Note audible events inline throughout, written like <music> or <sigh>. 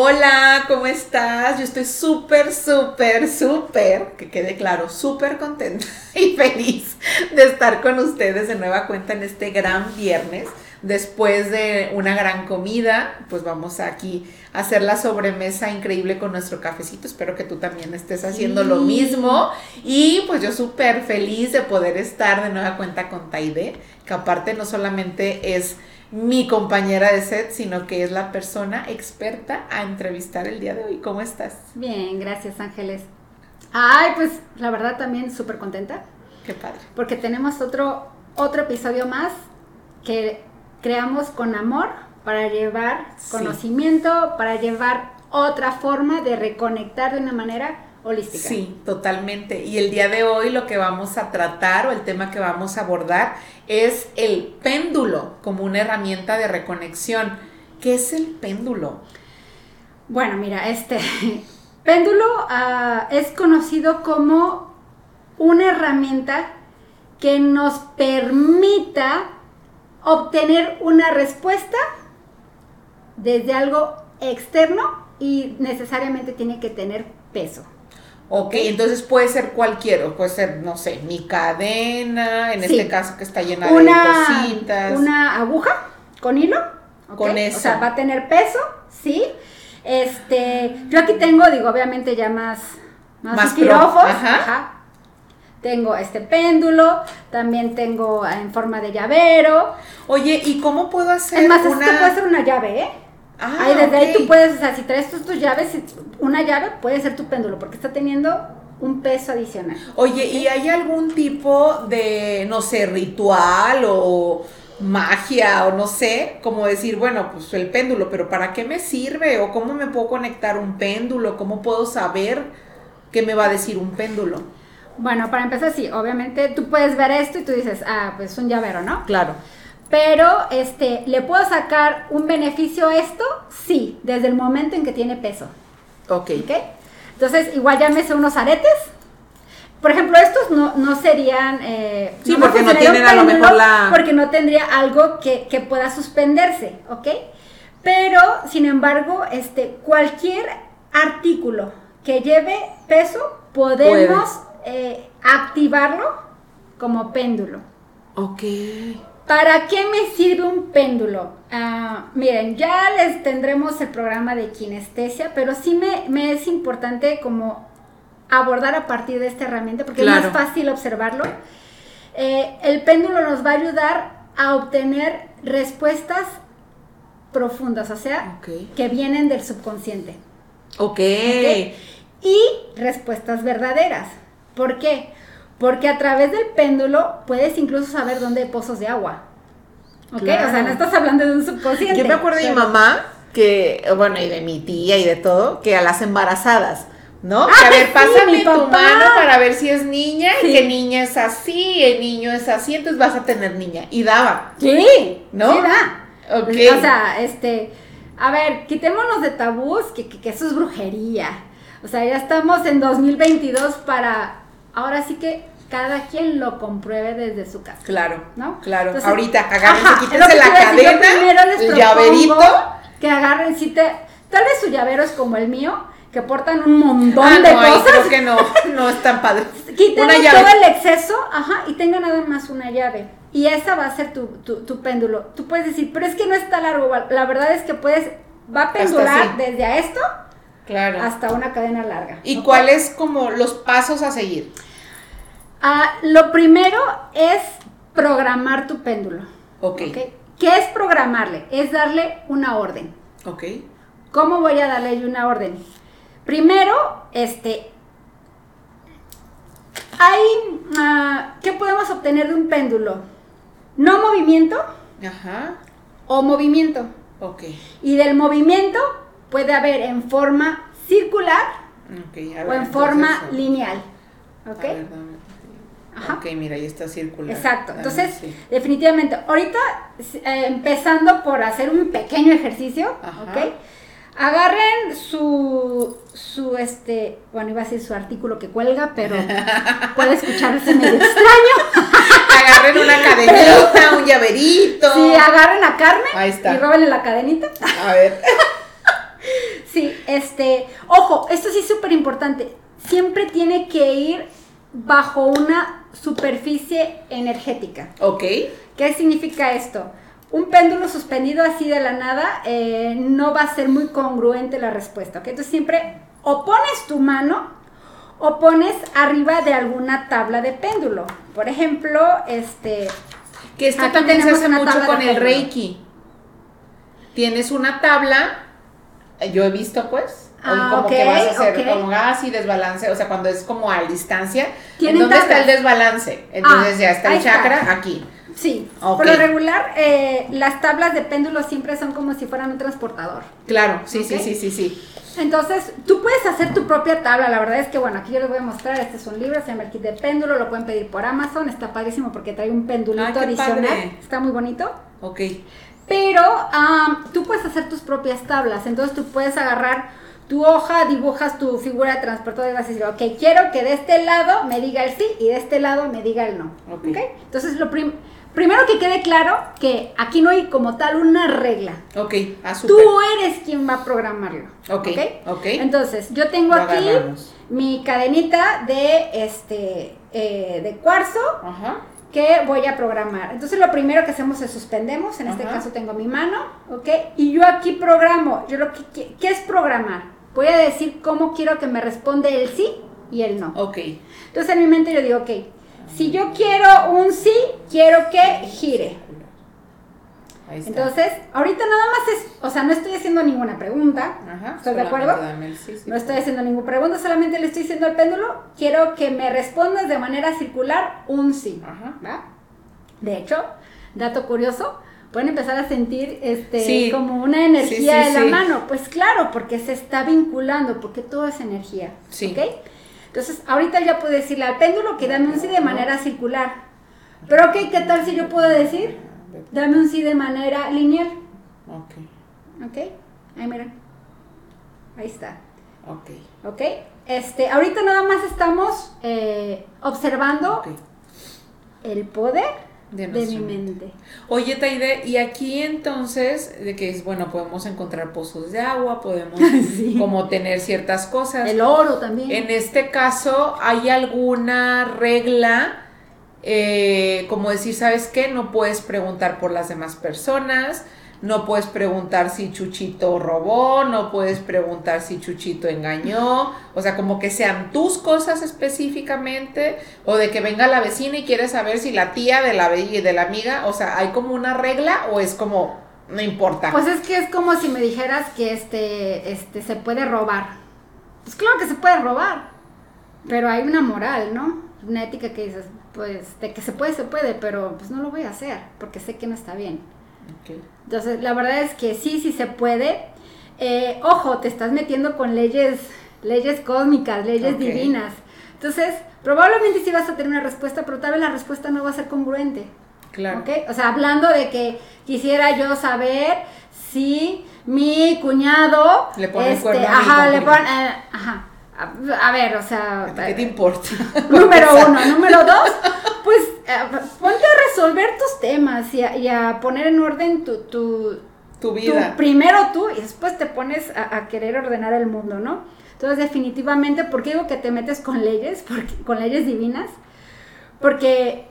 Hola, ¿cómo estás? Yo estoy súper, súper, súper, que quede claro, súper contenta <laughs> y feliz de estar con ustedes de nueva cuenta en este gran viernes. Después de una gran comida, pues vamos aquí a hacer la sobremesa increíble con nuestro cafecito. Espero que tú también estés haciendo lo mismo. Y pues yo súper feliz de poder estar de nueva cuenta con Taide, que aparte no solamente es mi compañera de set, sino que es la persona experta a entrevistar el día de hoy. ¿Cómo estás? Bien, gracias Ángeles. Ay, pues la verdad también súper contenta. Qué padre. Porque tenemos otro, otro episodio más que creamos con amor para llevar conocimiento, para llevar otra forma de reconectar de una manera holística. Sí, totalmente. Y el día de hoy lo que vamos a tratar o el tema que vamos a abordar es el péndulo como una herramienta de reconexión. ¿Qué es el péndulo? Bueno, mira, este <laughs> péndulo ah, es conocido como una herramienta que nos permita obtener una respuesta desde algo externo y necesariamente tiene que tener peso. Ok, entonces puede ser cualquiera, puede ser, no sé, mi cadena, en este caso que está llena de cositas. Una aguja con hilo. Con eso. O sea, va a tener peso, sí. Este, yo aquí tengo, digo, obviamente ya más, más, Ajá. Tengo este péndulo, también tengo en forma de llavero. Oye, ¿y cómo puedo hacer es más, una... esto puede ser una llave, ¿eh? Ah, ahí desde ahí tú puedes, o sea, si traes tus, tus llaves, una llave puede ser tu péndulo, porque está teniendo un peso adicional. Oye, ¿y hay algún tipo de, no sé, ritual o magia o no sé, como decir, bueno, pues el péndulo, pero ¿para qué me sirve? ¿O cómo me puedo conectar un péndulo? ¿Cómo puedo saber qué me va a decir un péndulo? Bueno, para empezar, sí, obviamente tú puedes ver esto y tú dices, ah, pues un llavero, ¿no? Claro. Pero, este, ¿le puedo sacar un beneficio a esto? Sí, desde el momento en que tiene peso. Ok. ¿Ok? Entonces, igual llámese unos aretes. Por ejemplo, estos no, serían... Eh, sí, porque no tienen a lo mejor la... Porque no tendría algo que, pueda suspenderse, ¿ok? Pero, sin embargo, este, cualquier artículo que lleve peso, podemos eh, activarlo como péndulo. Ok. ¿Para qué me sirve un péndulo? Ah, miren, ya les tendremos el programa de kinestesia, pero sí me, es importante como abordar a partir de esta herramienta porque es más fácil observarlo. Eh, el péndulo nos va a ayudar a obtener respuestas profundas, o sea, que vienen del subconsciente. ok. Y respuestas verdaderas. ¿Por qué? Porque a través del péndulo puedes incluso saber dónde hay pozos de agua. ¿Ok? O sea, no estás hablando de un subconsciente. Yo me acuerdo de mi mamá, que, bueno, y de mi tía y de todo, que a las embarazadas, ¿no? Ah, a ver, pásame tu mano para ver si es niña, y que niña es así, el niño es así, entonces vas a tener niña. Y daba. Sí, ¿no? Sí, da. Ok. O sea, este, a ver, quitémonos de tabús, que, que eso es brujería. O sea, ya estamos en 2022 para ahora sí que cada quien lo compruebe desde su casa. Claro, ¿no? Claro. Ahorita agárrense, quítense la cadena, el llaverito. Que agarren, si te, tal vez su llavero es como el mío, que portan un montón ah, de no, cosas. creo que no, no es tan padre. <laughs> Quiten todo el exceso, ajá, y tengan nada más una llave. Y esa va a ser tu, tu, péndulo. Tú puedes decir, pero es que no está largo. La verdad es que puedes, va a pendular desde a esto claro. hasta una cadena larga. ¿Y cuáles como los pasos a seguir? Ah, lo primero es programar tu péndulo. Ok. ¿Qué es programarle? Es darle una orden. Ok. ¿Cómo voy a darle una orden? Primero, este, hay, ah, ¿qué podemos obtener de un péndulo? No movimiento. Ajá. O movimiento. Ok. Y del movimiento puede haber en forma circular o en forma lineal. ¿Ok? Ok, mira, ahí está circular. Exacto. Entonces, definitivamente, ahorita eh, empezando por hacer un pequeño ejercicio, ¿ok? Agarren su, su, este, bueno, iba a decir su artículo que cuelga, pero <laughs> puede escucharse medio extraño. <laughs> agarren una cadenita, un llaverito. Sí, agarren a Carmen. Ahí está. Y róbenle la cadenita. A ver. <laughs> Sí, este, ojo, esto sí es súper importante. Siempre tiene que ir bajo una superficie energética. Ok. ¿Qué significa esto? Un péndulo suspendido así de la nada eh, no va a ser muy congruente la respuesta, ¿ok? Entonces siempre o pones tu mano o pones arriba de alguna tabla de péndulo. Por ejemplo, este... Que esto también se hace mucho con el péndulo. Reiki. Tienes una tabla, yo he visto pues, o Ah, como ok, que vas a hacer ok. como así desbalance, o sea, cuando es como a distancia, ¿en Tienen ¿dónde está el desbalance? Entonces Ah, ya está el está. chakra aquí. Sí, Ok. por lo regular eh, las tablas de péndulo siempre son como si fueran un transportador. Claro, sí, sí, sí, sí, sí. Entonces, tú puedes hacer tu propia tabla. La verdad es que, bueno, aquí yo les voy a mostrar. Este es un libro, se llama el kit de péndulo. Lo pueden pedir por Amazon. Está padrísimo porque trae un pendulito qué adicional. padre. Está muy bonito. Ok. Pero tú puedes hacer tus propias tablas. Entonces, tú puedes agarrar tu hoja, dibujas tu figura de transportador y vas a decir, ok, quiero que de este lado me diga el sí y de este lado me diga el no. Ok. ¿Ok? Entonces, lo prim- primero que quede claro que aquí no hay como tal una regla. Ok, ah, Tú eres quien va a programarlo. Ok, ok. Entonces, yo tengo Lo aquí agarramos. mi cadenita de este eh, de cuarzo Ajá. que voy a programar. Entonces, lo primero que hacemos es suspendemos. En este caso tengo mi mano, ¿ok? Y yo aquí programo. Yo lo que ¿qué es programar? Voy a decir cómo quiero que me responde el sí y el no. Ok. Entonces, en mi mente yo digo, ok, si yo quiero un sí, quiero que gire. Ahí está. Entonces, ahorita nada más es, o sea, no estoy haciendo ninguna pregunta. Ajá, ¿Estás de acuerdo? dame el sí, sí. No estoy haciendo ninguna pregunta, solamente le estoy diciendo al péndulo, quiero que me respondas de manera circular un sí. Ajá. ¿va? De hecho, dato curioso, pueden empezar a sentir este Sí. como una energía Sí, sí, en la mano. Pues claro, porque se está vinculando, porque todo es energía. Sí. ¿ok? Entonces, ahorita ya puedo decirle al péndulo que dame un sí de manera circular. Pero, ok, ¿qué tal si yo puedo decir? Dame un sí de manera lineal. Ok, ¿Ok? Ahí miren. Ahí está. ok. ¿Ok? Este, ahorita nada más estamos eh, observando el poder De mi mente. mente. Oye, Taide, y aquí entonces, de que es bueno, podemos encontrar pozos de agua, podemos <laughs> Sí. como tener ciertas cosas. El oro también. En este caso, ¿hay alguna regla? eh, como decir, ¿sabes qué? No puedes preguntar por las demás personas, no puedes preguntar si Chuchito robó, no puedes preguntar si Chuchito engañó, o sea, como que sean tus cosas específicamente, o de que venga la vecina y quiere saber si la tía de la, de la amiga, o sea, ¿hay como una regla o es como, no importa? Pues es que es como si me dijeras que este, este se puede robar. Pues claro que se puede robar. Pero hay una moral, ¿no? Una ética que dices, pues, de que se puede, se puede, pero pues no lo voy a hacer, porque sé que no está bien. Entonces, la verdad es que sí, sí se puede. Eh, ojo, te estás metiendo con leyes, leyes cósmicas, leyes divinas. Entonces, probablemente sí vas a tener una respuesta, pero tal vez la respuesta no va a ser congruente. Claro. ¿ok? O sea, hablando de que quisiera yo saber si mi cuñado Le pone el este, cuerno a mi ajá, le pone, eh, ajá. A, a ver, o sea, ¿Qué te importa? <laughs> Número <laughs> uno. Número dos, pues eh, ponte a resolver tus temas y a, y a poner en orden tu, tu, Tu tu- vida. primero tú y después te pones a, a querer ordenar el mundo, ¿no? Entonces, definitivamente, ¿por qué digo que te metes con leyes? <laughs> Porque, con leyes divinas. Porque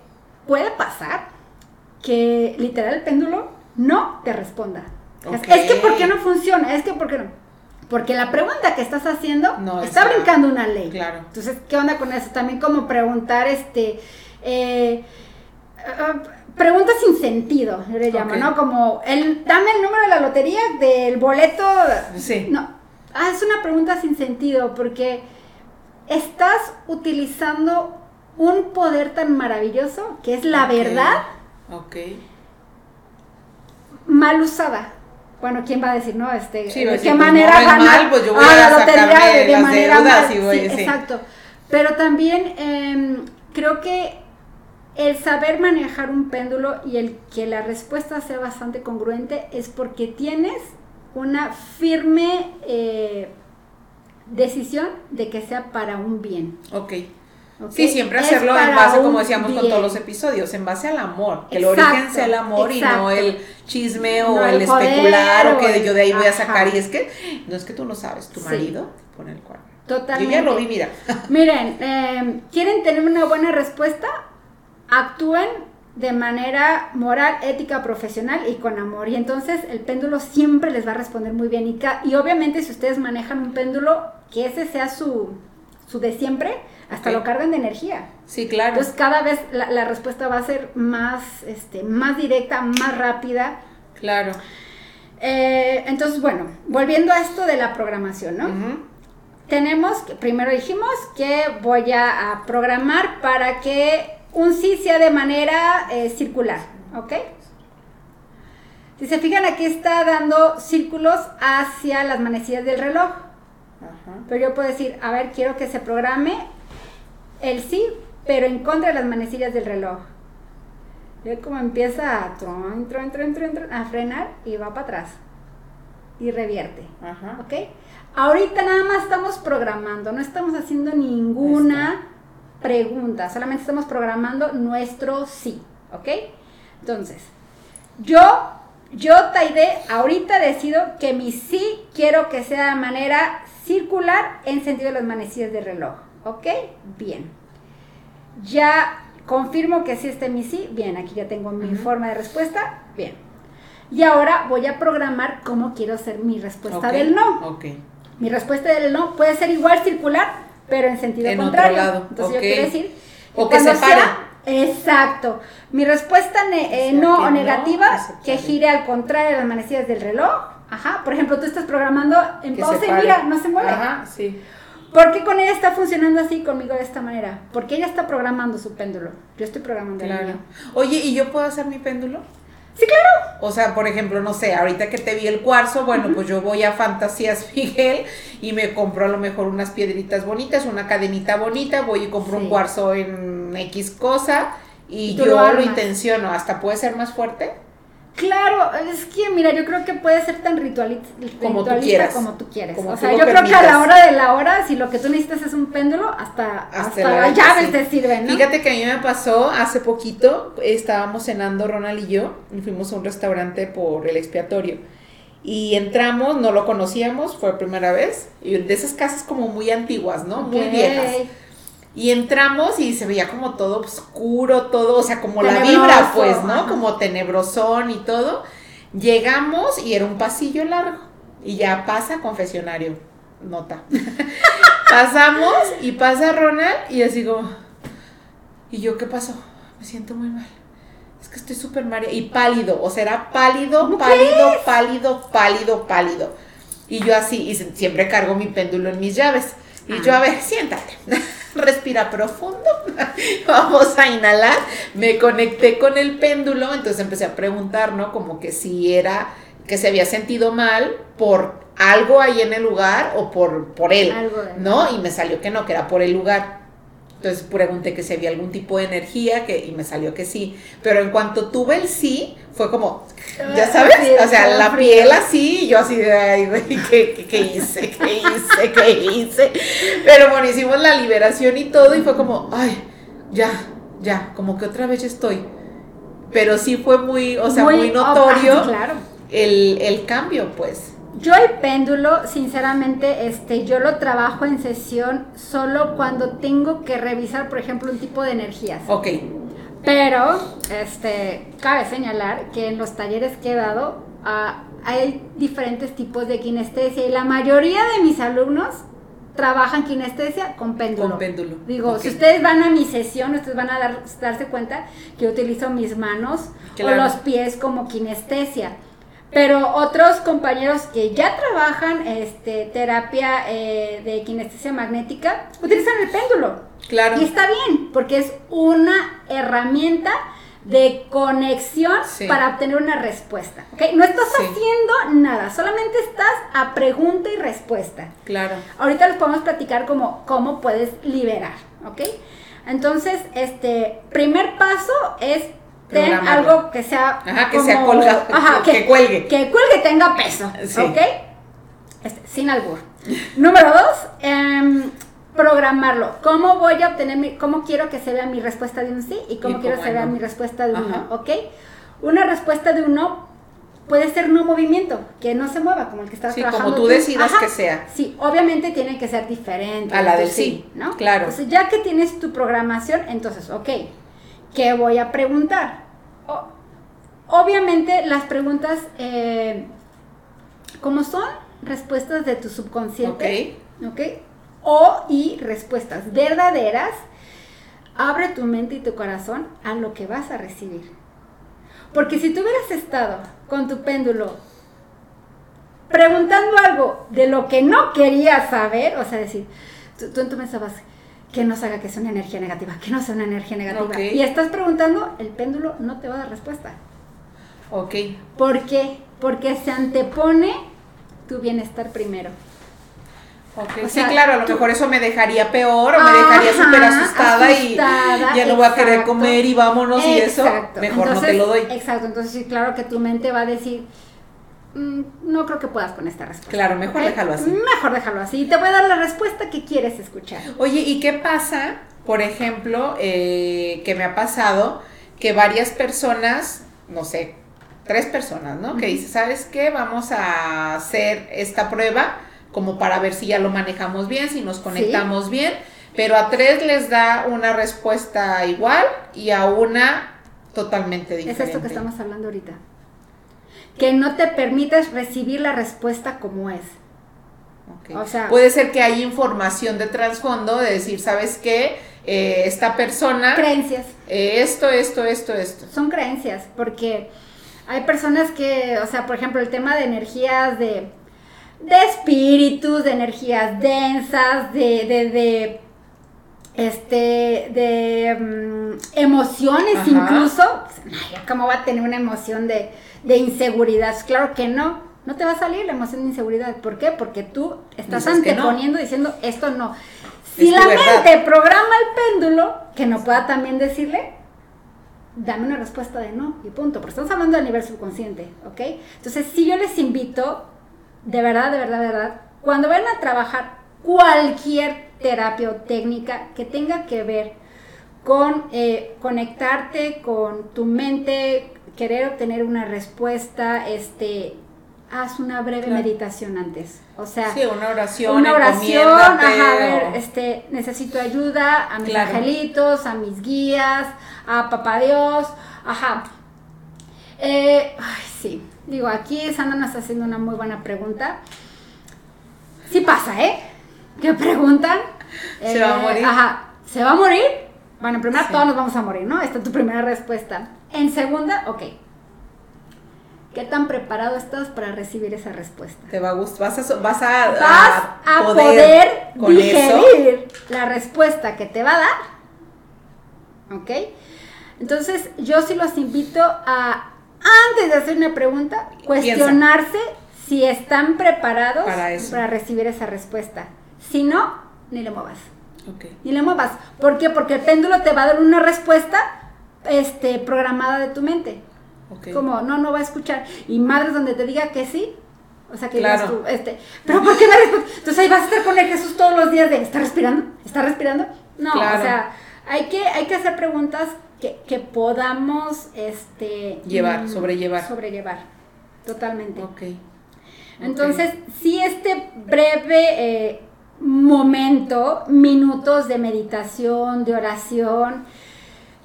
puede pasar que literal el péndulo no te responda. Es, que ¿por qué no funciona? Es que ¿por qué no? Porque la pregunta que estás haciendo No, está brincando una ley. Claro. Entonces, ¿qué onda con eso? También como preguntar, este, eh, ah, preguntas sin sentido, yo le llamo. ¿no? Como, el, dame el número de la lotería del boleto. Sí. No, ah, es una pregunta sin sentido porque estás utilizando un poder tan maravilloso que es la verdad Ok. mal usada. Bueno, ¿quién va a decir, no? Este, Sí, ¿de qué pues, manera ganar mal, pues yo voy ah, a la lotería de, de manera deudas mal? voy- Sí, sí. exacto. Pero también em, creo que el saber manejar un péndulo y el que la respuesta sea bastante congruente es porque tienes una firme eh, decisión de que sea para un bien. Ok. Sí, siempre hacerlo en base, como decíamos con todos los episodios, en base al amor. Que el Exacto, origen sea el amor y no exacto. el chisme o No el, especular o que el- yo de ahí voy a sacar. Y es que, no es que tú no sabes, tu Sí. marido pone el cuerno. Totalmente. Yo ya lo vi, mira. <laughs> Miren, eh, ¿quieren tener una buena respuesta? Actúen de manera moral, ética, profesional y con amor. Y entonces el péndulo siempre les va a responder muy bien. Y, y obviamente si ustedes manejan un péndulo, que ese sea su, su de siempre, hasta lo cargan de energía. Sí, claro. Entonces cada vez la, la respuesta va a ser más, este, más directa, más rápida. claro. Eh, entonces, bueno, volviendo a esto de la programación, ¿no? Tenemos, primero dijimos que voy a, a programar para que un sí sea de manera eh, circular, ¿ok? Si se fijan, aquí está dando círculos hacia las manecillas del reloj. Ajá. Pero yo puedo decir, a ver, quiero que se programe el sí, pero en contra de las manecillas del reloj. Ve cómo empieza a, tron, tron, tron, tron, tron, a frenar y va para atrás. Y revierte. Ajá. ¿Ok? Ahorita nada más estamos programando, no estamos haciendo ninguna pregunta, solamente estamos programando nuestro sí, ¿ok? Entonces, yo, yo Taide, ahorita decido que mi sí quiero que sea de manera circular en sentido de las manecillas del reloj, ¿ok? Bien. Ya confirmo que sí esté mi sí, bien, aquí ya tengo mi forma de respuesta, bien. Y ahora voy a programar cómo quiero hacer mi respuesta del no. Ok. Mi respuesta del no puede ser igual circular, pero en sentido En otro contrario. lado, Entonces yo quiero decir O que se pare. sea- exacto. Mi respuesta ne- eh, no o negativa que gire al contrario de las manecillas del reloj. Ajá. Por ejemplo, tú estás programando en Que pausa y mira, no se mueve. Ajá, sí. ¿Por qué con ella está funcionando así conmigo de esta manera? Porque ella está programando su péndulo. Yo estoy programando el mío. Oye, ¿y yo puedo hacer mi péndulo? Sí, claro. O sea, por ejemplo, no sé, ahorita que te vi el cuarzo, bueno, pues yo voy a Fantasías Miguel y me compro a lo mejor unas piedritas bonitas, una cadenita bonita, voy y compro Sí. un cuarzo en X cosa y, yo lo lo, intenciono, hasta puede ser más fuerte. Claro, es que mira, yo creo que puede ser tan rituali- Como tú ritualista quieras. como tú quieres. Como o sea, yo creo que a la hora de la hora, si lo que tú necesitas es un péndulo, hasta, hasta, la que llaves sí. te sirven, ¿no? Fíjate que a mí me pasó hace poquito, estábamos cenando Ronald y yo, y fuimos a un restaurante por el expiatorio. Y entramos, no lo conocíamos, fue primera vez, y de esas casas como muy antiguas, ¿no? Muy viejas. Y entramos y se veía como todo oscuro, todo, o sea, como la vibra, pues, ¿no? ajá. Como tenebrosón y todo. Llegamos y era un pasillo largo. Y ya pasa confesionario, nota. <laughs> Pasamos y pasa Ronald y así como, ¿y yo qué pasó? Me siento muy mal. Es que estoy súper mareada. Y pálido, o sea, era pálido, ¿Cómo pálido, pálido, pálido, pálido. Y yo así, y siempre cargo mi péndulo en mis llaves. Y Ah. yo, a ver, siéntate. <laughs> Respira profundo. <laughs> Vamos a inhalar. Me conecté con el péndulo, entonces empecé a preguntar, ¿no? Como que si era que se había sentido mal por algo ahí en el lugar o por, por él, ¿no? Y me salió que no, que era por el lugar. Entonces pregunté que si había algún tipo de energía que, y me salió que sí. Pero en cuanto tuve el sí, fue como, ya Ah, sabes, o sea, la piel así, y yo así de, ay, güey, ¿qué, qué, qué hice? ¿Qué hice? ¿Qué hice? Pero bueno, hicimos la liberación y todo y fue como, ay, ya, ya, como que otra vez estoy. Pero sí fue muy, o sea, muy, notorio ah, claro. el, el cambio, pues. Yo el péndulo, sinceramente, este, yo lo trabajo en sesión solo cuando tengo que revisar, por ejemplo, un tipo de energías. Ok, Pero, este, cabe señalar que en los talleres que he dado ah, hay diferentes tipos de kinestesia y la mayoría de mis alumnos trabajan kinestesia con péndulo. con péndulo. Digo, si ustedes van a mi sesión, ustedes van a dar- darse cuenta que yo utilizo mis manos Claro. o los pies como kinestesia. Pero otros compañeros que ya trabajan este, terapia eh, de kinestesia magnética utilizan el péndulo. Claro. Y está bien, porque es una herramienta de conexión Sí. para obtener una respuesta. ¿ok? No estás Sí. haciendo nada, solamente estás a pregunta y respuesta. Claro. Ahorita les podemos platicar como cómo puedes liberar, ¿ok? Entonces, este primer paso es ten algo que sea Ajá, que sea colgado, <laughs> ajá, <laughs> que- que cuelgue. que cuelgue tenga peso, Sí. ¿ok? Este, sin albur. Número dos, em, programarlo. ¿Cómo voy a obtener mi, cómo quiero que se vea mi respuesta de un sí y cómo Y quiero que se vea no. mi respuesta de un Ajá. no, ¿ok? Una respuesta de un no puede ser no movimiento, que no se mueva, como el que estás Sí, trabajando. como tú decidas que sea. Sí, obviamente tiene que ser diferente. A la del sí, ¿no? claro. Entonces, ya que tienes tu programación, entonces, ok, ¿qué voy a preguntar? O- obviamente las preguntas, eh, como son respuestas de tu subconsciente, ¿ok? O y respuestas verdaderas, abre tu mente y tu corazón a lo que vas a recibir. Porque si tú hubieras estado con tu péndulo preguntando algo de lo que no querías saber, o sea, decir, tú, tú en tu mente vas, que no se haga que sea una energía negativa, que no sea una energía negativa. Y estás preguntando, el péndulo no te va a dar respuesta. Ok. ¿Por qué? Porque se antepone tu bienestar primero. Ok, O sí, claro, a lo tú- mejor eso me dejaría peor o me dejaría súper asustada, y ya no voy a querer comer y vámonos y eso, mejor no te lo doy. Exacto, entonces sí, claro que tu mente va a decir, "Mm, no creo que puedas con esta respuesta. Claro, mejor ¿ok? déjalo así. Mejor déjalo así. Y te voy a dar la respuesta que quieres escuchar. Oye, ¿y qué pasa, por ejemplo, eh, que me ha pasado que varias personas, no sé, tres personas, ¿no? Que dice, ¿sabes qué? Vamos a hacer esta prueba como para ver si ya lo manejamos bien, si nos conectamos bien, pero a tres les da una respuesta igual y a una totalmente Es diferente. esto que estamos hablando ahorita. Que no te permites recibir la respuesta como es. O sea- Puede ser que hay información de trasfondo de decir, ¿sabes qué? Eh, esta persona, Creencias. eh, esto, esto, esto, esto. Son creencias, porque hay personas que, o sea, por ejemplo, el tema de energías de, de espíritus, de energías densas, de, de, de este, de mm, emociones Ajá. incluso. Ay, ¿Cómo va a tener una emoción de, de inseguridad? Claro que no. No te va a salir la emoción de inseguridad. ¿Por qué? Porque tú estás Dices que no. anteponiendo diciendo esto no. Si Es la mente programa el péndulo, que no pueda también decirle, dame una respuesta de no y punto, porque estamos hablando a nivel subconsciente, ¿ok? Entonces, si yo les invito, de verdad, de verdad, de verdad, cuando vayan a trabajar cualquier terapia o técnica que tenga que ver con eh, conectarte con tu mente, querer obtener una respuesta, este, haz una breve Claro. meditación antes. O sea, Sí, una oración, una oración, ajá, a ver, o- este, necesito ayuda a mis Claro. angelitos, a mis guías, a papá Dios, ajá. Eh, ay, sí, digo, aquí Sandra nos está haciendo una muy buena pregunta. Sí pasa, ¿eh? ¿Qué preguntan? ¿Se va a Eh, morir? Ajá, ¿se va a morir? Bueno, en primera Sí. todos nos vamos a morir, ¿no? Esta es tu primera respuesta. En segunda, ok. ¿Qué tan preparado estás para recibir esa respuesta? te va a gustar, vas a, vas a, vas a poder, eso. digerir la respuesta que te va a dar. ¿Ok? Entonces, yo sí los invito a, antes de hacer una pregunta, cuestionarse si están preparados Para eso. recibir esa respuesta. Si no, ni le muevas. Ok. Ni le muevas. ¿Por qué? Porque el péndulo te va a dar una respuesta este, programada de tu mente. Como, no, no va a escuchar. Y madres donde te diga que sí. O sea, que Claro. tú, este, pero ¿por qué me? Entonces ahí vas a estar con el Jesús todos los días de, ¿está respirando? ¿Está respirando? No, Claro. o sea, hay que, hay que hacer preguntas que, que podamos, este... Llevar, mm, sobrellevar. Sobrellevar, totalmente. Ok. Entonces, sí, este breve eh, momento, minutos de meditación, de oración,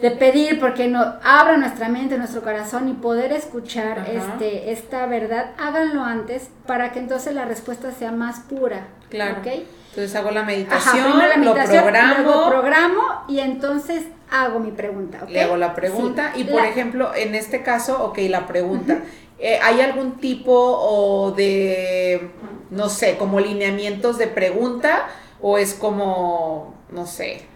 de pedir porque no abra nuestra mente, nuestro corazón y poder escuchar Ajá. este esta verdad, háganlo antes para que entonces la respuesta sea más pura. Claro. ¿ok? Entonces hago la meditación, la meditación, lo programo, luego programo y entonces hago mi pregunta. ¿ok? le hago la pregunta Sí. y por La- ejemplo, en este caso, ok, la pregunta, eh, ¿hay algún tipo o de, no sé, como lineamientos de pregunta o es como, no sé,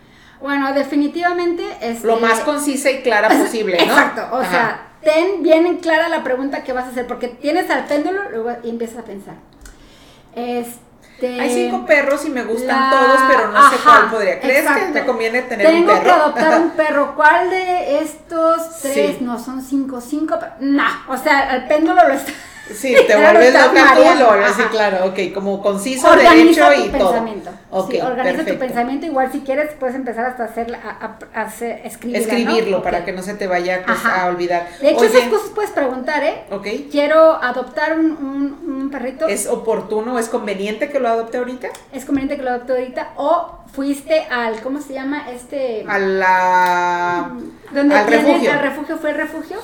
Bueno, definitivamente es lo más concisa y clara <laughs> posible, ¿no? Exacto, o Ajá. sea, ten bien en clara la pregunta que vas a hacer, porque tienes al péndulo luego y empiezas a pensar. Este, Hay cinco perros y me gustan la- todos, pero no sé cuál podría. ¿Crees exacto. que me conviene tener Tengo un perro? que adoptar un perro. ¿Cuál de estos tres? Sí. No, son cinco, cinco. No, o sea, al péndulo lo está. Sí, te vuelves loca tú, lo sí, claro, ok, como conciso, organiza derecho y tu todo. Pensamiento. Okay, sí, organiza perfecto. tu pensamiento, igual si quieres puedes empezar hasta hacer, a, a, hacer escribirla, Escribirlo ¿no? para que no se te vaya pues, a olvidar. De hecho, Oye, esas cosas puedes preguntar, ¿eh? ok, Quiero adoptar un, un, un perrito. ¿es oportuno, es conveniente que lo adopte ahorita? ¿Es conveniente que lo adopte ahorita? O fuiste al, ¿cómo se llama? Este... A la... donde al tienen- refugio. Al refugio fue el refugio.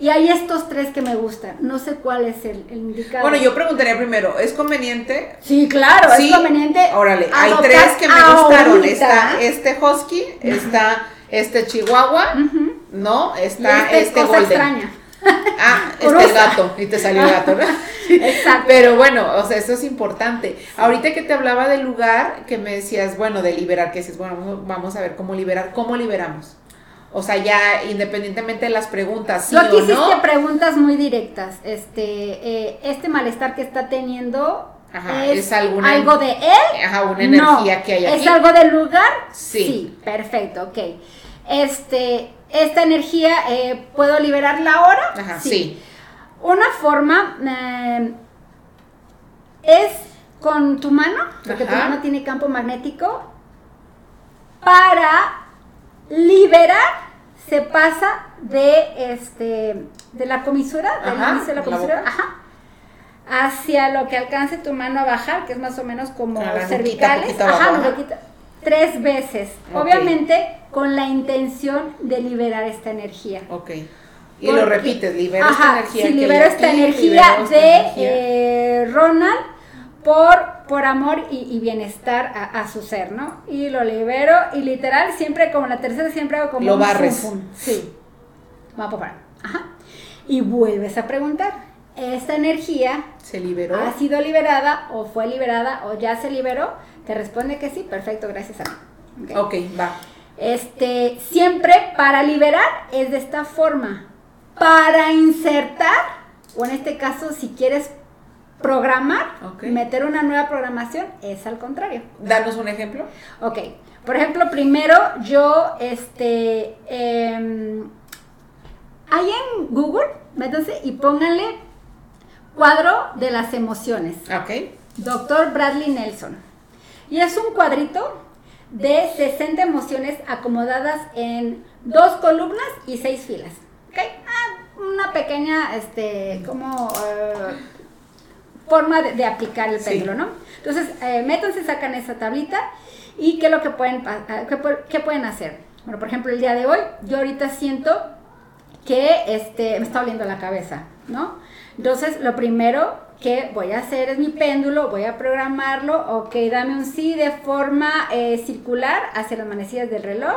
Y hay estos tres que me gustan. No sé cuál es el, el indicado. Bueno, yo preguntaría primero, ¿es conveniente? Sí, claro, Sí, es conveniente. Órale, hay tres que me gustaron. Está este husky, está este chihuahua. ¿no? Está este este cosa golden. extraña. Ah, <laughs> este el gato, y te salió el gato, ¿no? <laughs> Exacto. Pero bueno, o sea, eso es importante. Ahorita que te hablaba del lugar, que me decías, bueno, de liberar, que dices, bueno, vamos- vamos a ver cómo liberar, ¿cómo liberamos? O sea, ya independientemente de las preguntas, sí aquí o no. hiciste preguntas muy directas. Este, eh, este malestar que está teniendo Ajá, es, ¿es alguna- algo de él. Ajá, una energía No. que hay aquí. ¿Es algo del lugar? Sí. perfecto, ok. Este, esta energía, eh, ¿puedo liberarla ahora? Ajá, sí. Una forma eh, es con tu mano, porque tu mano tiene campo magnético, para liberar, se pasa de este de la comisura, del Ajá, inicio de la comisura, ajá, hacia lo que alcance tu mano a bajar, que es más o menos como A la nuquita, cervicales, poquito ajá, tres veces, obviamente con la intención de liberar esta energía. Ok. Y Porque- lo repites, libero Ajá, esta energía. sí, libero esta energía esta de energía. eh, Ronald por, por amor y, y bienestar a, a su ser, ¿no? Y lo libero y literal, siempre como la tercera, siempre hago como Lo un barres. fum, fum. Sí. Vamos a parar. Ajá. Y vuelves a preguntar, ¿esta energía Se liberó. ha sido liberada o fue liberada o ya se liberó? Te responde que sí, perfecto, gracias a mí. Ok. Ok, va. Este, siempre para liberar es de esta forma. Para insertar, o en este caso, si quieres programar, Ok. meter una nueva programación, es al contrario. Danos un ejemplo. Ok, por ejemplo, primero yo, este, em, ahí en Google, métanse y pónganle cuadro de las emociones. Ok. Doctor Bradley Nelson. Y es un cuadrito de 60 emociones acomodadas en dos columnas y seis filas. ¿Ok? Ah, una pequeña, este, como eh, forma de, de aplicar el Sí. péndulo, ¿no? Entonces, eh, métanse, sacan esa tablita y qué es lo que pueden, ah, qué, pu- qué pueden hacer. Bueno, por ejemplo, el día de hoy, yo ahorita siento que este, me está oliendo la cabeza, ¿no? Entonces, lo primero que voy a hacer es mi péndulo, voy a programarlo, ok, dame un sí de forma eh, circular hacia las manecillas del reloj.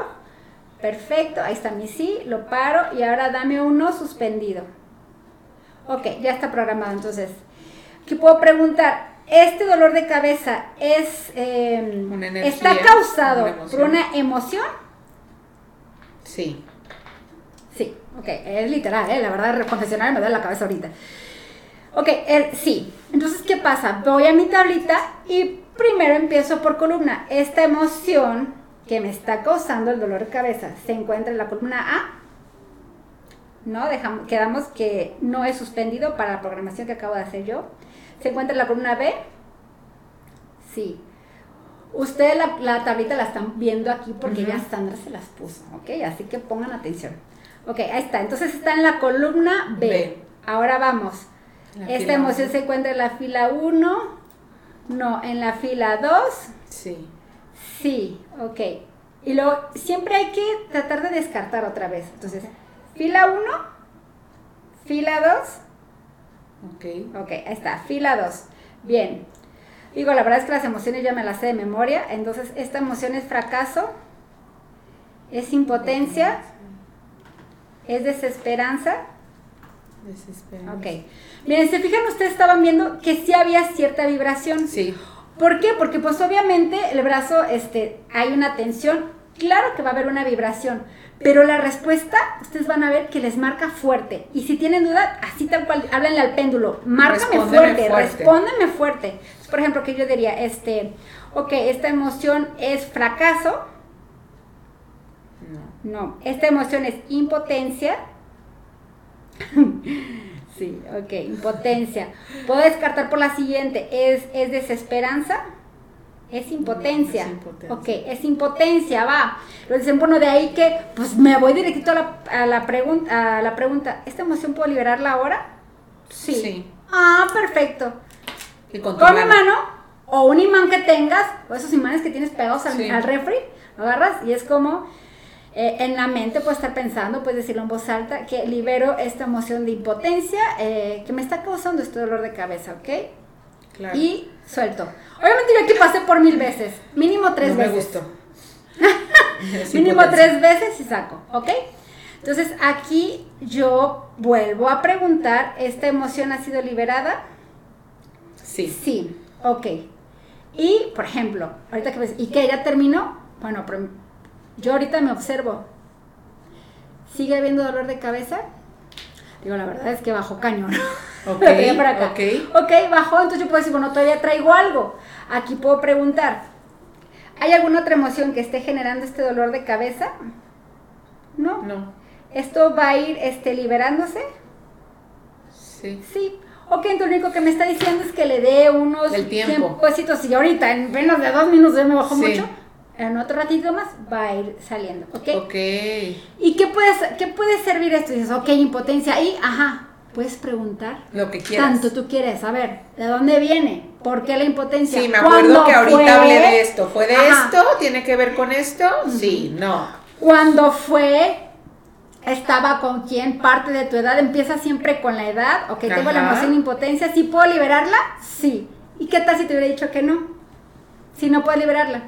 Perfecto, ahí está mi sí, lo paro y ahora dame uno suspendido. Ok, ya está programado. Entonces, ¿qué puedo preguntar? ¿Este dolor de cabeza es eh, energía, está causado una por una emoción? Sí. Sí, ok, es literal, ¿eh? la verdad, confesionario me duele la cabeza ahorita. Ok, eh, sí, entonces, ¿qué pasa? Voy a mi tablita y primero empiezo por columna. Esta emoción que me está causando el dolor de cabeza se encuentra en la columna A. No, dejamos, quedamos que no es suspendido para la programación que acabo de hacer yo. Se encuentra en la columna B. Sí. Ustedes la, la tablita la están viendo aquí porque ya Sandra se las puso, ¿ok? Así que pongan atención. Ok, ahí está. Entonces está en la columna B. B. Ahora vamos. La Esta emoción uno. se encuentra en la fila 1. No, en la fila 2. Sí. Sí, ok. Y luego siempre hay que tratar de descartar otra vez. Entonces, fila 1, fila 2. Ok. Ok, ahí está, fila 2. Bien. Digo, la verdad es que las emociones ya me las sé de memoria. Entonces, esta emoción es fracaso, es impotencia, es desesperanza. Desesperado. Ok. Miren, se fijan, ustedes estaban viendo que sí había cierta vibración. Sí. ¿Por qué? Porque pues obviamente el brazo, este, hay una tensión, claro que va a haber una vibración, pero la respuesta, ustedes van a ver que les marca fuerte. Y si tienen duda, así tal cual, háblenle al péndulo, márcame fuerte, fuerte. respóndeme fuerte. Por ejemplo, que yo diría, este, ok, esta emoción es fracaso, No. no, esta emoción es impotencia. <laughs> Sí, ok, impotencia. Puedo descartar por la siguiente, ¿es, es desesperanza? Es impotencia. No, es impotencia. Ok, es impotencia, va. Lo dicen, bueno, de ahí que, pues me voy directito a la, a la, pregun- a la pregunta, ¿esta emoción puedo liberarla ahora? Sí. Sí. Ah, perfecto. Y con tu mano. mano, o un imán que tengas, o esos imanes que tienes pegados al, Sí. al refri, lo agarras y es como eh, en la mente puedes estar pensando, puedes decirlo en voz alta, que libero esta emoción de impotencia eh, que me está causando este dolor de cabeza, ¿ok? Claro. Y suelto. Obviamente yo aquí pasé por mil veces, mínimo tres no me veces. gustó. <laughs> Es Mínimo tres veces y saco, ¿ok? Entonces aquí yo vuelvo a preguntar, ¿esta emoción ha sido liberada? Sí. Sí, ok. Y, por ejemplo, ahorita que ves, ¿y qué? ¿Ya terminó? Bueno, pero yo ahorita me observo. ¿Sigue habiendo dolor de cabeza? Digo, la verdad es que bajó cañón. <laughs> Ok, Lo traía para acá. ok. Ok, bajó, entonces yo puedo decir, bueno, todavía traigo algo. Aquí puedo preguntar, ¿hay alguna otra emoción que esté generando este dolor de cabeza? No. No. ¿Esto va a ir este, liberándose? Sí. Sí. Ok, entonces lo único que me está diciendo es que le dé unos El tiempo. tiempecitos. Y ahorita, en menos de dos minutos ya me bajó Sí. mucho. En otro ratito más va a ir saliendo, ¿ok? Ok. ¿Y qué, puedes, qué puede servir esto? Dices, ok, impotencia. Y, ajá, puedes preguntar. Lo que quieras. Tanto tú quieres saber, ¿de dónde viene? ¿Por qué la impotencia? Sí, me acuerdo ¿Cuándo que ahorita hablé de esto. ¿Fue de Ajá. esto? ¿Tiene que ver con esto? Sí, no. Cuando fue, estaba con quién, parte de tu edad, empieza siempre con la edad. Ok, tengo la emoción de impotencia, ¿sí puedo liberarla? Sí. ¿Y qué tal si te hubiera dicho que no? Si no puedes liberarla,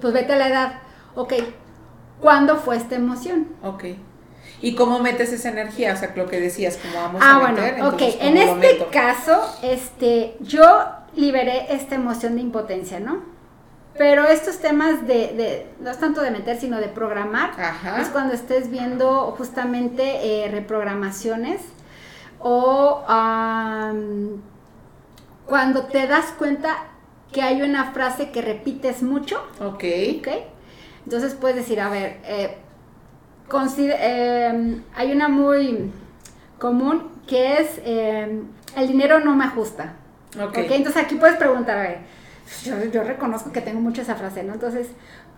pues vete a la edad. Ok, ¿cuándo fue esta emoción? Ok. ¿Y cómo metes esa energía? O sea, lo que decías, ¿cómo vamos Ah, a bueno, meter? ok. Entonces, En ¿cómo lo este caso, este, yo liberé esta emoción de impotencia, ¿no? Pero estos temas de, de- no es tanto de meter, sino de programar, Ajá. es cuando estés viendo justamente eh, reprogramaciones o cuando te das cuenta que hay una frase que repites mucho, Ok. ¿ok? Entonces puedes decir, a ver, eh, consider- eh, hay una muy común que es, eh, el dinero no me ajusta. Ok. ¿ok? Entonces aquí puedes preguntar, a ver, yo, yo reconozco que tengo mucho esa frase, ¿no? Entonces,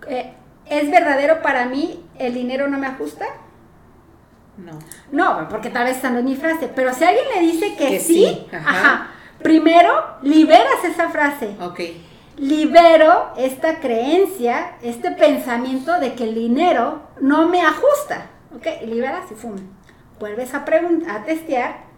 eh, ¿es verdadero para mí el dinero no me ajusta? No. No, porque tal vez esa no es mi frase, pero si alguien le dice que, Que sí, sí, ajá. ajá. primero liberas esa frase Ok. Libero esta creencia, este pensamiento de que el dinero no me ajusta. ¿Ok? Y liberas y fum. Vuelves a preguntar, a testear.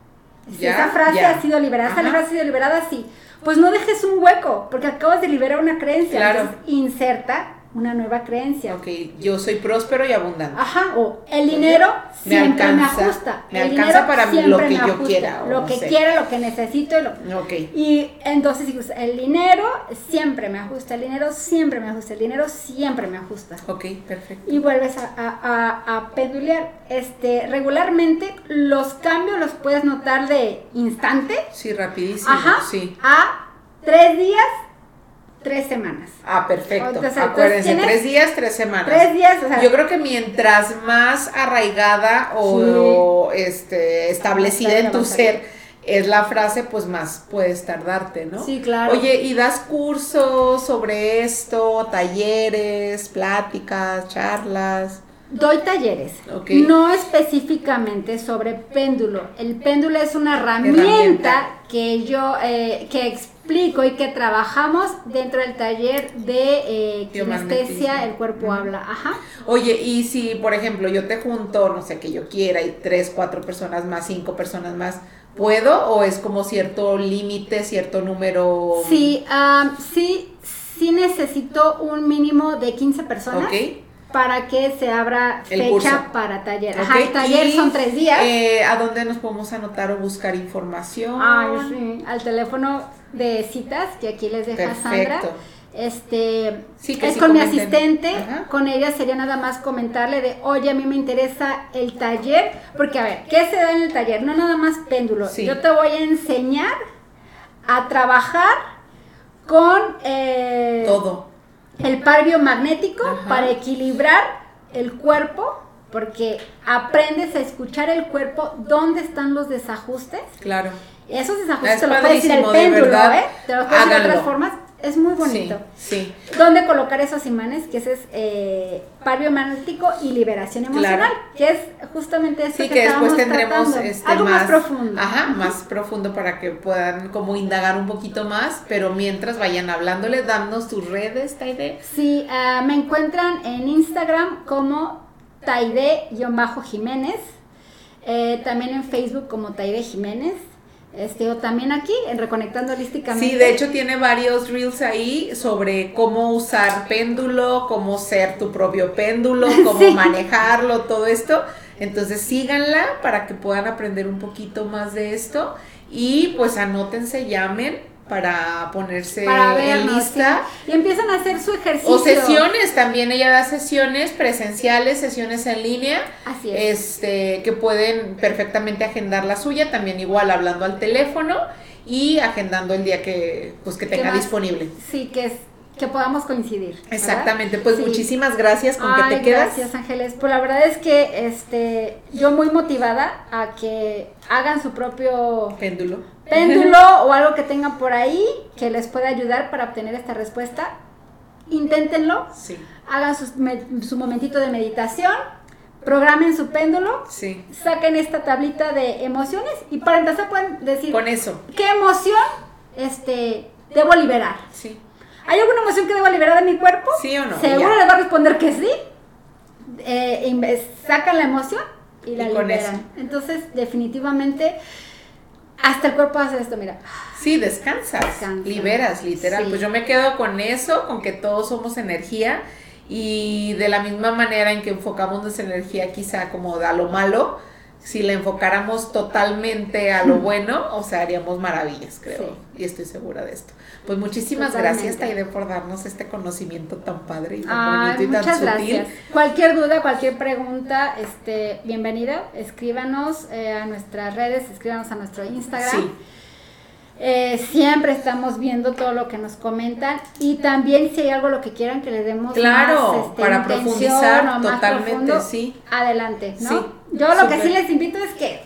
Si esa frase ha sido liberada, esa frase ha sido liberada, sí. Pues no dejes un hueco, porque acabas de liberar una creencia. Claro. Entonces, inserta una nueva creencia. Ok. Yo soy próspero y abundante. Ajá, o el dinero siempre me, alcanza, ajusta. me el alcanza para mí lo que yo ajusta, quiera, Lo no que sé. quiera, lo que necesito lo, Ok. y entonces el dinero siempre me ajusta, el dinero siempre me ajusta, el dinero siempre me ajusta. Ok, perfecto. Y vuelves a, a, a- a pendulear. Este, regularmente los cambios los puedes notar de instante, Sí, rapidísimo. ajá, Sí. a tres días, tres semanas. Ah, perfecto. Entonces, Acuérdense, entonces, tres días, tres semanas. Tres días, o sea, Yo creo que mientras más arraigada o este, establecida en tu ser es la frase, pues más puedes tardarte, ¿no? Sí, claro. Oye, ¿y das cursos sobre esto, talleres, pláticas, charlas? Doy talleres, Ok. no específicamente sobre péndulo. El péndulo es una herramienta, Herramienta. que yo eh, que explico y que trabajamos dentro del taller de eh, kinestesia, el cuerpo habla. Ajá. Oye, y si, por ejemplo, yo te junto, no sé, que yo quiera, y tres, cuatro personas más, cinco personas más, ¿puedo? ¿O es como cierto límite, cierto número? Sí, am, sí, sí necesito un mínimo de 15 personas Ok. Para que se abra El fecha curso. para taller. Ajá, el taller y, son tres días. eh, ¿A dónde nos podemos anotar o buscar información? Ay, sí, al teléfono de citas que aquí les deja Perfecto. Sandra. Este Sí, que es sí con mi asistente, Ajá. con ella sería nada más comentarle de, oye, a mí me interesa el taller, porque a ver, ¿qué se da en el taller? No nada más péndulo. Sí. Yo te voy a enseñar a trabajar con eh, Todo. El par biomagnético Ajá. para equilibrar el cuerpo porque aprendes a escuchar el cuerpo, dónde están los desajustes. Claro. Esos desajustes te los puedes decir el péndulo, ¿eh? Te los puedes decir de otras formas es muy bonito. Sí, ¿Dónde colocar esos imanes? Que ese es eh, par biomático y liberación emocional, que es justamente eso sí, que, después tendremos este, algo más, profundo. Ajá, más profundo para que puedan como indagar un poquito más, pero mientras vayan hablándole, dándonos tus redes, Taide. Sí, uh, me encuentran en Instagram como Taide-Jiménez, eh, también en Facebook como Taide Jiménez. Este, o también aquí, en Reconectando Holísticamente. Sí, de hecho tiene varios reels ahí sobre cómo usar péndulo, cómo ser tu propio péndulo, <laughs> cómo manejarlo, todo esto. Entonces síganla para que puedan aprender un poquito más de esto. Y pues anótense, llamen para ponerse en lista. Y empiezan a hacer su ejercicio. O sesiones también, ella da sesiones presenciales, sesiones en línea. Así es. Este, que pueden perfectamente agendar la suya, también igual hablando al teléfono y agendando el día que, pues, que tenga disponible. Sí, que es que podamos coincidir. Exactamente, pues muchísimas gracias con que te quedas. Gracias Ángeles, pues la verdad es que este yo muy motivada a que hagan su propio péndulo. Péndulo o algo que tengan por ahí que les pueda ayudar para obtener esta respuesta. Inténtenlo. Sí. Hagan su, momentito de meditación. Programen su péndulo. Sí. Saquen esta tablita de emociones y para empezar pueden decir con eso. ¿Qué emoción este debo liberar? Sí. ¿Hay alguna emoción que debo liberar de mi cuerpo? Sí o no. Seguro les va a responder que sí. Eh, sacan la emoción y la liberan. Entonces, definitivamente, hasta el cuerpo hace esto, mira. Sí, descansas, liberas, literal. Pues yo me quedo con eso, con que todos somos energía y de la misma manera en que enfocamos nuestra energía quizá como a lo malo, si la enfocáramos totalmente a lo bueno, o sea, haríamos maravillas, creo. Y estoy segura de esto. Pues muchísimas gracias, Taide, por darnos este conocimiento tan padre y tan bonito y tan sutil. Gracias. Cualquier duda, cualquier pregunta, este, bienvenida. Escríbanos eh, a nuestras redes, escríbanos a nuestro Instagram. Sí. Eh, siempre estamos viendo todo lo que nos comentan y también si hay algo lo que quieran que le demos claro más, este, para profundizar totalmente sí adelante ¿no? yo lo que sí les invito es que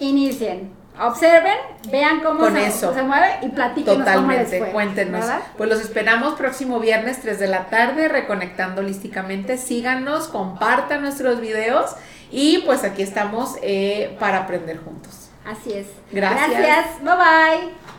inicien observen, vean cómo se, mueve y platiquen Totalmente, cómo cuéntenos. Pues los esperamos próximo viernes 3 de la tarde, reconectando holísticamente. Síganos, compartan nuestros videos y pues aquí estamos eh, para aprender juntos. Así es. Gracias. Gracias. Bye bye.